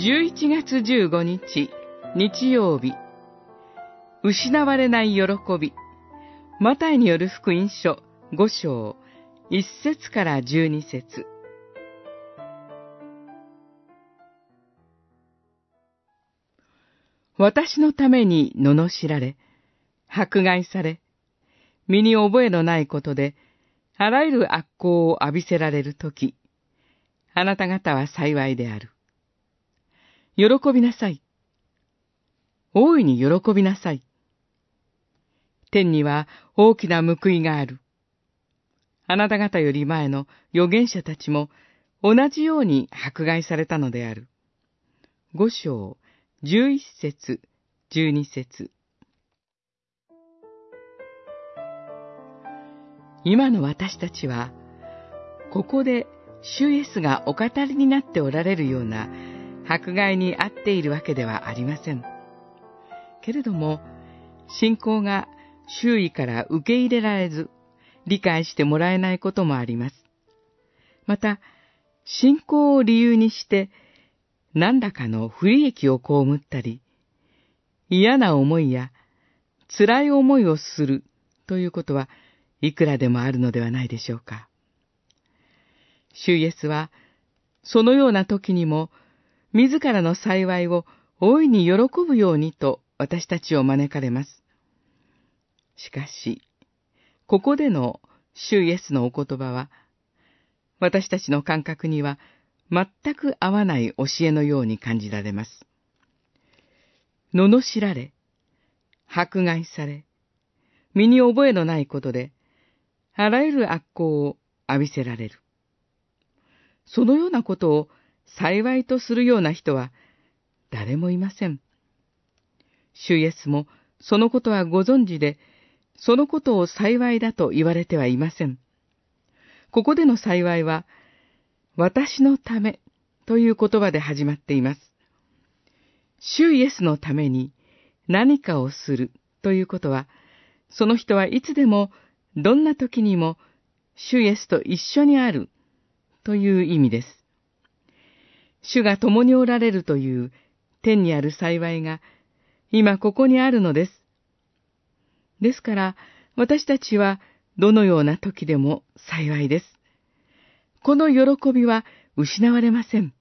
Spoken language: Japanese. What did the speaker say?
11月15日、日曜日。失われない喜び。マタイによる福音書5章、1節から12節私のために罵られ、迫害され、身に覚えのないことで、あらゆる悪行を浴びせられるとき、あなた方は幸いである。喜びなさい。大いに喜びなさい。天には大きな報いがある。あなた方より前の預言者たちも同じように迫害されたのである。五章、十一節、十二節。今の私たちは、ここで主イエスがお語りになっておられるような迫害に遭っているわけではありません。けれども、信仰が周囲から受け入れられず、理解してもらえないこともあります。また、信仰を理由にして、何らかの不利益を被ったり、嫌な思いや辛い思いをするということはいくらでもあるのではないでしょうか。主イエスは、そのような時にも、自らの幸いを大いに喜ぶようにと私たちを招かれます。しかし、ここでの主イエスのお言葉は、私たちの感覚には全く合わない教えのように感じられます。罵られ、迫害され、身に覚えのないことで、あらゆる悪行を浴びせられる。そのようなことを幸いとするような人は誰もいません。主イエスもそのことはご存知で、そのことを幸いだと言われてはいません。ここでの幸いは、私のためという言葉で始まっています。主イエスのために何かをするということは、その人はいつでも、どんな時にも、主イエスと一緒にあるという意味です。主が共におられるという天にある幸いが今ここにあるのです。ですから、私たちはどのような時でも幸いです。この喜びは失われません。